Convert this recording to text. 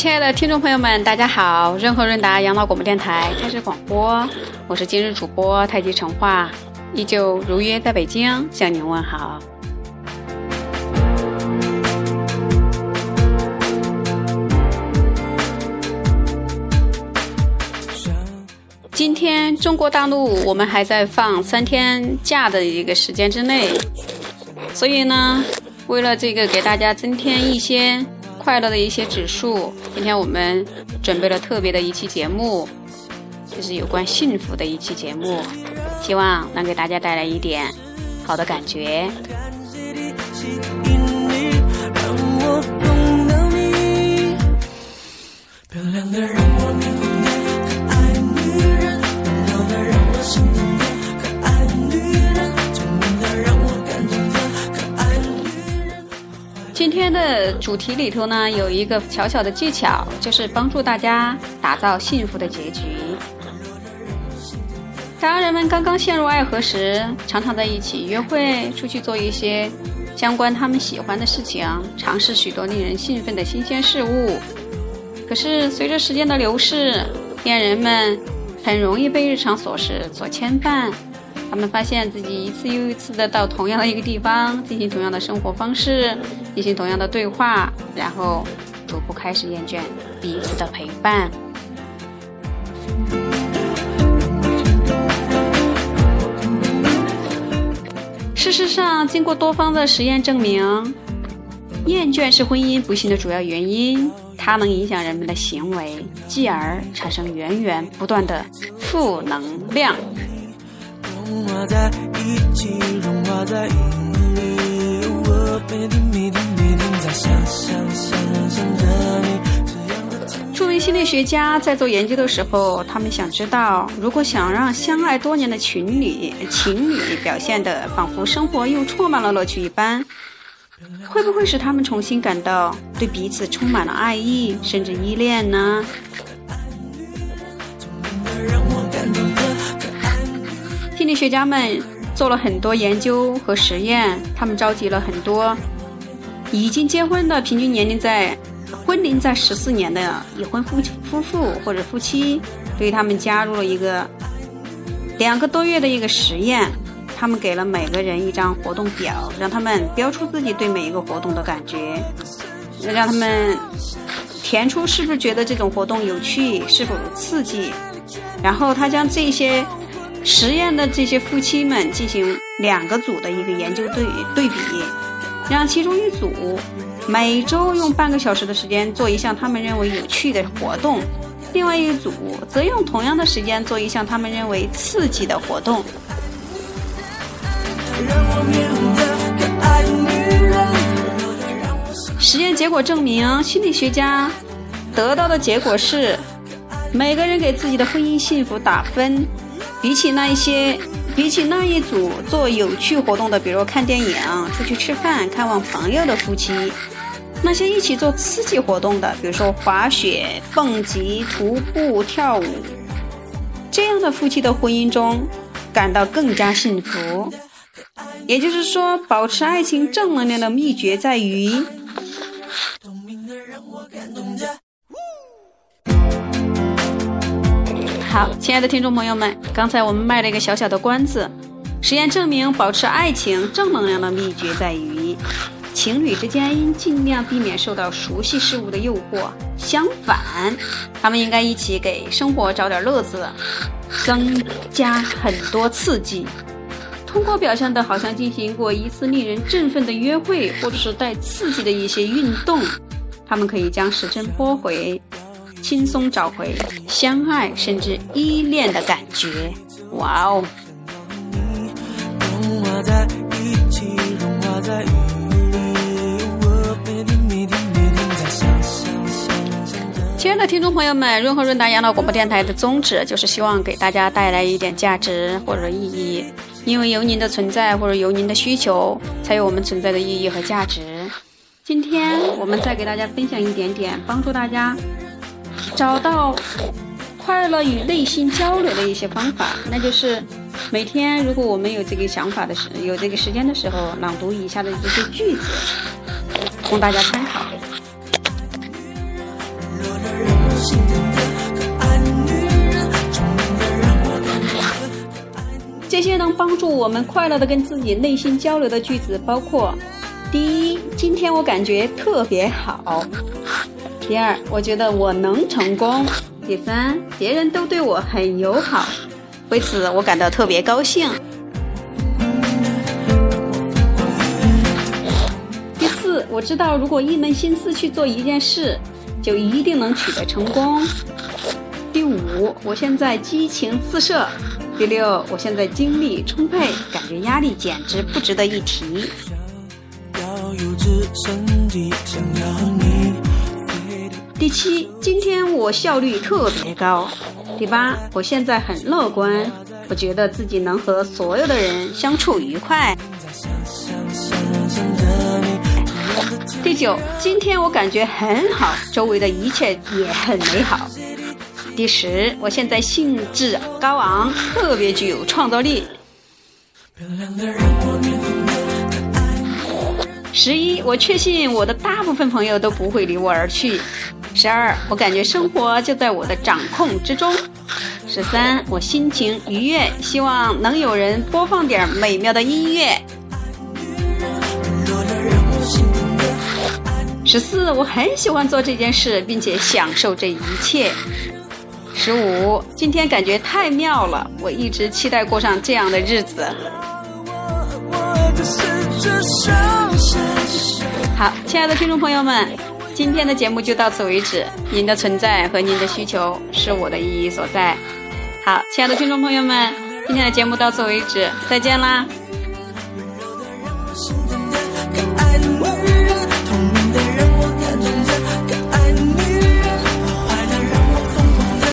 亲爱的听众朋友们，大家好！润和润达养老广播电台开始广播，我是今日主播太极陈化，依旧如约在北京向您问好。今天中国大陆我们还在放三天假的一个时间之内，所以呢，为了这个给大家增添一些快乐的一些指数，今天我们准备了特别的一期节目，就是有关幸福的一期节目，希望能给大家带来一点好的感觉。让我今天的主题里头呢，有一个小小的技巧，就是帮助大家打造幸福的结局。当人们刚刚陷入爱河时，常常在一起约会，出去做一些相关他们喜欢的事情，尝试许多令人兴奋的新鲜事物。可是随着时间的流逝，恋人们很容易被日常琐事所牵绊。他们发现自己一次又一次的到同样的一个地方，进行同样的生活方式，进行同样的对话，然后逐步开始厌倦彼此的陪伴。事实上，经过多方的实验证明，厌倦是婚姻不幸的主要原因，它能影响人们的行为，继而产生源源不断的负能量。著名心理学家在做研究的时候，他们想知道，如果想让相爱多年的情侣情侣表现的仿佛生活又充满了乐趣一般，会不会使他们重新感到对彼此充满了爱意，甚至依恋呢？心理学家们做了很多研究和实验，他们召集了很多已经结婚的、平均年龄在婚龄在十四年的已婚夫夫妇或者夫妻，对他们加入了一个两个多月的一个实验。他们给了每个人一张活动表，让他们标出自己对每一个活动的感觉，让他们填出是不是觉得这种活动有趣，是否刺激。然后他将这些。实验的这些夫妻们进行两个组的一个研究对对比，让其中一组每周用半个小时的时间做一项他们认为有趣的活动，另外一组则用同样的时间做一项他们认为刺激的活动。实验结果证明，心理学家得到的结果是，每个人给自己的婚姻幸福打分。比起那一些，比起那一组做有趣活动的，比如看电影、出去吃饭、看望朋友的夫妻，那些一起做刺激活动的，比如说滑雪、蹦极、徒步、跳舞，这样的夫妻的婚姻中感到更加幸福。也就是说，保持爱情正能量的秘诀在于。好，亲爱的听众朋友们，刚才我们卖了一个小小的关子。实验证明，保持爱情正能量的秘诀在于，情侣之间应尽量避免受到熟悉事物的诱惑，相反，他们应该一起给生活找点乐子，增加很多刺激。通过表现的好像进行过一次令人振奋的约会，或者是带刺激的一些运动，他们可以将时针拨回。轻松找回相爱甚至依恋的感觉，哇哦！亲爱的听众朋友们，润和润达养老广播电台的宗旨就是希望给大家带来一点价值或者意义，因为有您的存在或者有您的需求，才有我们存在的意义和价值。今天我们再给大家分享一点点，帮助大家。找到快乐与内心交流的一些方法，那就是每天如果我们有这个想法的时，有这个时间的时候，朗读以下的这些句子，供大家参考。这些能帮助我们快乐的跟自己内心交流的句子包括：第一，今天我感觉特别好；第二，我觉得我能成功；第三，别人都对我很友好，为此我感到特别高兴；第四，我知道如果一门心思去做一件事，就一定能取得成功；第五，我现在激情四射。第六，我现在精力充沛，感觉压力简直不值得一提。第七，今天我效率特别高。第八，我现在很乐观，我觉得自己能和所有的人相处愉快。第九，今天我感觉很好，周围的一切也很美好。第十，我现在兴致高昂，特别具有创造力。十一，我确信我的大部分朋友都不会离我而去。十二，我感觉生活就在我的掌控之中。十三，我心情愉悦，希望能有人播放点美妙的音乐。十四，我很喜欢做这件事，并且享受这一切。十五，今天感觉太妙了，我一直期待过上这样的日子。好，亲爱的听众朋友们，今天的节目就到此为止。您的存在和您的需求是我的意义所在。好亲爱的听众朋友们今天的节目到此为止再见啦。温柔的让我心的更爱我